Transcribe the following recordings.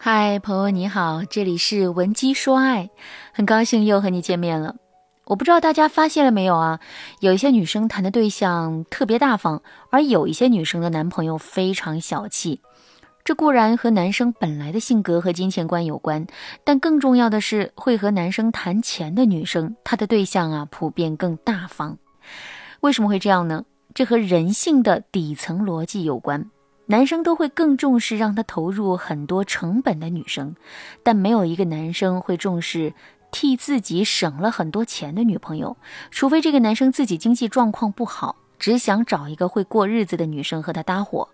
嗨，朋友你好，这里是文姬说爱，很高兴又和你见面了。我不知道大家发现了没有啊？有一些女生谈的对象特别大方，而有一些女生的男朋友非常小气。这固然和男生本来的性格和金钱观有关，但更重要的是，会和男生谈钱的女生，她的对象啊普遍更大方。为什么会这样呢？这和人性的底层逻辑有关。男生都会更重视让他投入很多成本的女生，但没有一个男生会重视替自己省了很多钱的女朋友，除非这个男生自己经济状况不好，只想找一个会过日子的女生和他搭伙。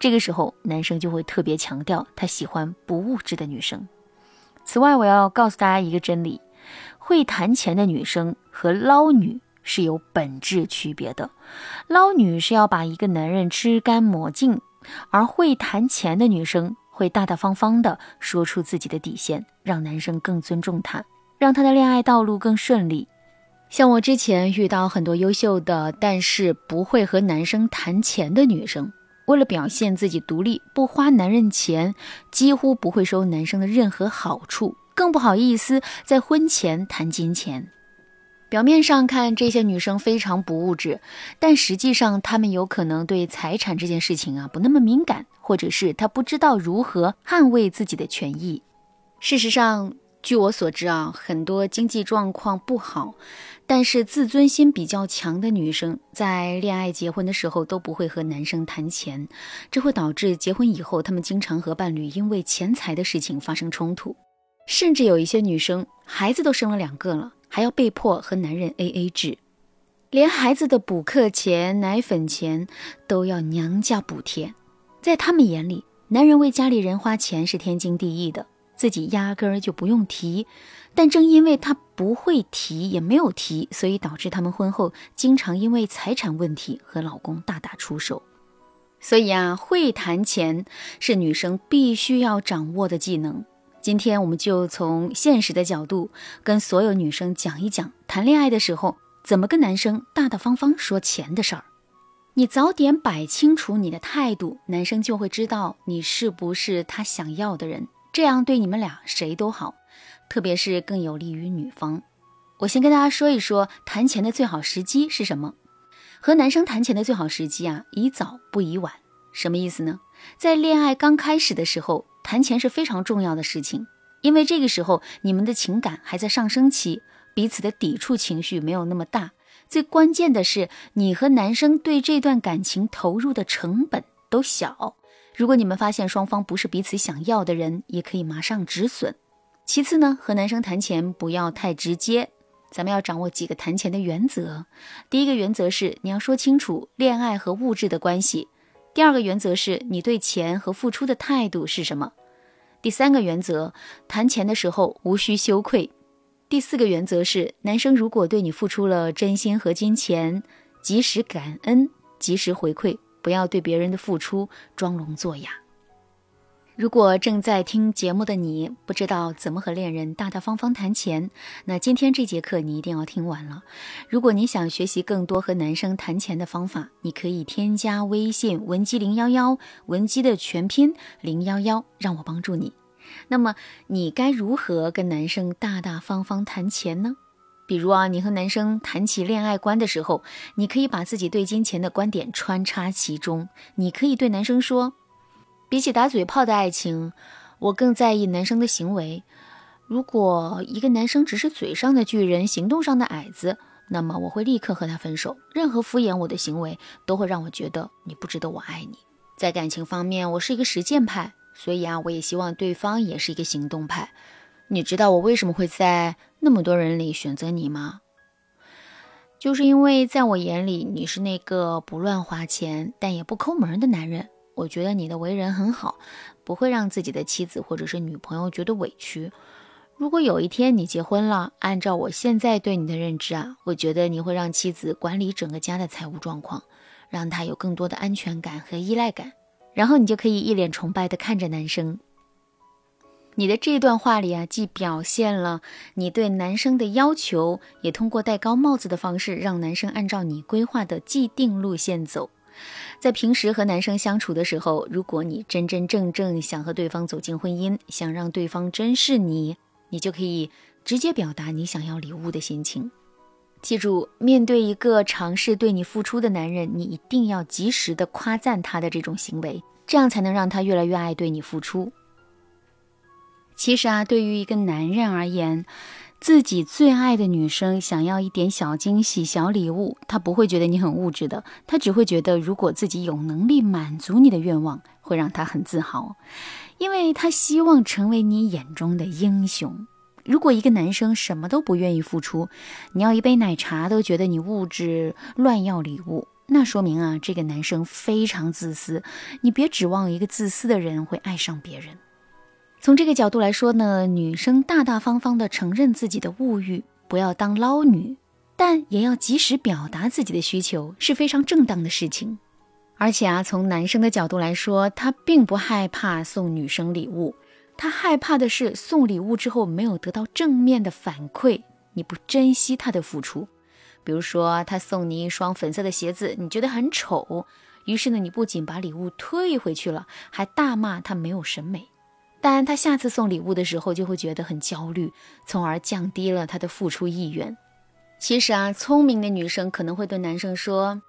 这个时候，男生就会特别强调他喜欢不物质的女生。此外，我要告诉大家一个真理：会谈钱的女生和捞女是有本质区别的。捞女是要把一个男人吃干抹净。而会谈钱的女生会大大方方地说出自己的底线，让男生更尊重她，让她的恋爱道路更顺利。像我之前遇到很多优秀的，但是不会和男生谈钱的女生，为了表现自己独立，不花男人钱，几乎不会收男生的任何好处，更不好意思在婚前谈金钱。表面上看，这些女生非常不物质，但实际上她们有可能对财产这件事情啊不那么敏感，或者是她不知道如何捍卫自己的权益。事实上，据我所知啊，很多经济状况不好，但是自尊心比较强的女生，在恋爱结婚的时候都不会和男生谈钱，这会导致结婚以后，她们经常和伴侣因为钱财的事情发生冲突，甚至有一些女生孩子都生了两个了。还要被迫和男人 A A 制，连孩子的补课钱、奶粉钱都要娘家补贴。在他们眼里，男人为家里人花钱是天经地义的，自己压根儿就不用提。但正因为他不会提，也没有提，所以导致他们婚后经常因为财产问题和老公大打出手。所以啊，会谈钱是女生必须要掌握的技能。今天我们就从现实的角度跟所有女生讲一讲，谈恋爱的时候怎么跟男生大大方方说钱的事儿。你早点摆清楚你的态度，男生就会知道你是不是他想要的人，这样对你们俩谁都好，特别是更有利于女方。我先跟大家说一说谈钱的最好时机是什么。和男生谈钱的最好时机啊，宜早不宜晚。什么意思呢？在恋爱刚开始的时候。谈钱是非常重要的事情，因为这个时候你们的情感还在上升期，彼此的抵触情绪没有那么大。最关键的是，你和男生对这段感情投入的成本都小。如果你们发现双方不是彼此想要的人，也可以马上止损。其次呢，和男生谈钱不要太直接，咱们要掌握几个谈钱的原则。第一个原则是你要说清楚恋爱和物质的关系。第二个原则是你对钱和付出的态度是什么？第三个原则，谈钱的时候无需羞愧。第四个原则是，男生如果对你付出了真心和金钱，及时感恩，及时回馈，不要对别人的付出装聋作哑。如果正在听节目的你不知道怎么和恋人大大方方谈钱，那今天这节课你一定要听完了。如果你想学习更多和男生谈钱的方法，你可以添加微信文姬零幺幺，文姬的全拼零幺幺，让我帮助你。那么你该如何跟男生大大方方谈钱呢？比如啊，你和男生谈起恋爱观的时候，你可以把自己对金钱的观点穿插其中。你可以对男生说。比起打嘴炮的爱情，我更在意男生的行为。如果一个男生只是嘴上的巨人，行动上的矮子，那么我会立刻和他分手。任何敷衍我的行为，都会让我觉得你不值得我爱你。在感情方面，我是一个实践派，所以啊，我也希望对方也是一个行动派。你知道我为什么会在那么多人里选择你吗？就是因为在我眼里，你是那个不乱花钱，但也不抠门的男人。我觉得你的为人很好，不会让自己的妻子或者是女朋友觉得委屈。如果有一天你结婚了，按照我现在对你的认知啊，我觉得你会让妻子管理整个家的财务状况，让她有更多的安全感和依赖感，然后你就可以一脸崇拜地看着男生。你的这段话里啊，既表现了你对男生的要求，也通过戴高帽子的方式让男生按照你规划的既定路线走。在平时和男生相处的时候，如果你真真正正想和对方走进婚姻，想让对方珍视你，你就可以直接表达你想要礼物的心情。记住，面对一个尝试对你付出的男人，你一定要及时的夸赞他的这种行为，这样才能让他越来越爱对你付出。其实啊，对于一个男人而言，自己最爱的女生想要一点小惊喜、小礼物，他不会觉得你很物质的，他只会觉得如果自己有能力满足你的愿望，会让他很自豪，因为他希望成为你眼中的英雄。如果一个男生什么都不愿意付出，你要一杯奶茶都觉得你物质，乱要礼物，那说明啊，这个男生非常自私。你别指望一个自私的人会爱上别人。从这个角度来说呢，女生大大方方的承认自己的物欲，不要当捞女，但也要及时表达自己的需求，是非常正当的事情。而且啊，从男生的角度来说，他并不害怕送女生礼物，他害怕的是送礼物之后没有得到正面的反馈，你不珍惜他的付出。比如说，他送你一双粉色的鞋子，你觉得很丑，于是呢，你不仅把礼物退回去了，还大骂他没有审美。但他下次送礼物的时候就会觉得很焦虑，从而降低了他的付出意愿。其实啊，聪明的女生可能会对男生说：“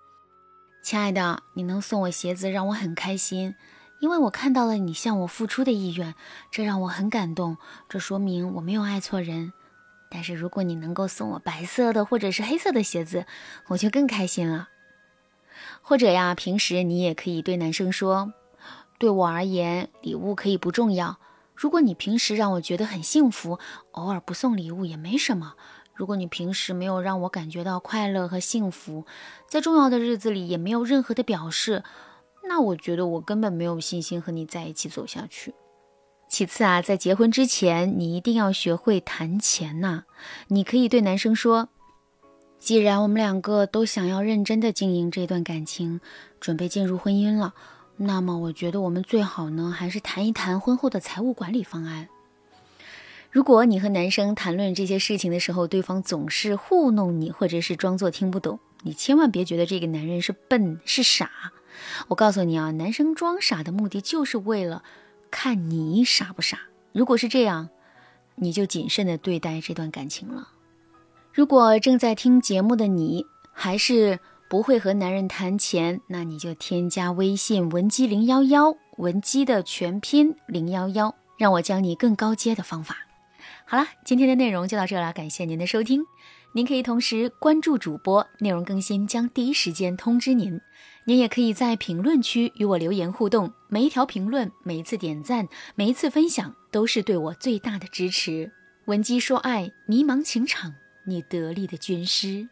亲爱的，你能送我鞋子让我很开心，因为我看到了你向我付出的意愿，这让我很感动。这说明我没有爱错人。但是如果你能够送我白色的或者是黑色的鞋子，我就更开心了。或者呀，平时你也可以对男生说。”对我而言，礼物可以不重要。如果你平时让我觉得很幸福，偶尔不送礼物也没什么。如果你平时没有让我感觉到快乐和幸福，在重要的日子里也没有任何的表示，那我觉得我根本没有信心和你在一起走下去。其次啊，在结婚之前，你一定要学会谈钱呐。你可以对男生说：“既然我们两个都想要认真的经营这段感情，准备进入婚姻了。”那么，我觉得我们最好呢，还是谈一谈婚后的财务管理方案。如果你和男生谈论这些事情的时候，对方总是糊弄你，或者是装作听不懂，你千万别觉得这个男人是笨是傻。我告诉你啊，男生装傻的目的就是为了看你傻不傻。如果是这样，你就谨慎的对待这段感情了。如果正在听节目的你，还是。不会和男人谈钱，那你就添加微信文姬零幺幺，文姬的全拼零幺幺，让我教你更高阶的方法。好了，今天的内容就到这了，感谢您的收听。您可以同时关注主播，内容更新将第一时间通知您。您也可以在评论区与我留言互动，每一条评论、每一次点赞、每一次分享，都是对我最大的支持。文姬说爱，迷茫情场，你得力的军师。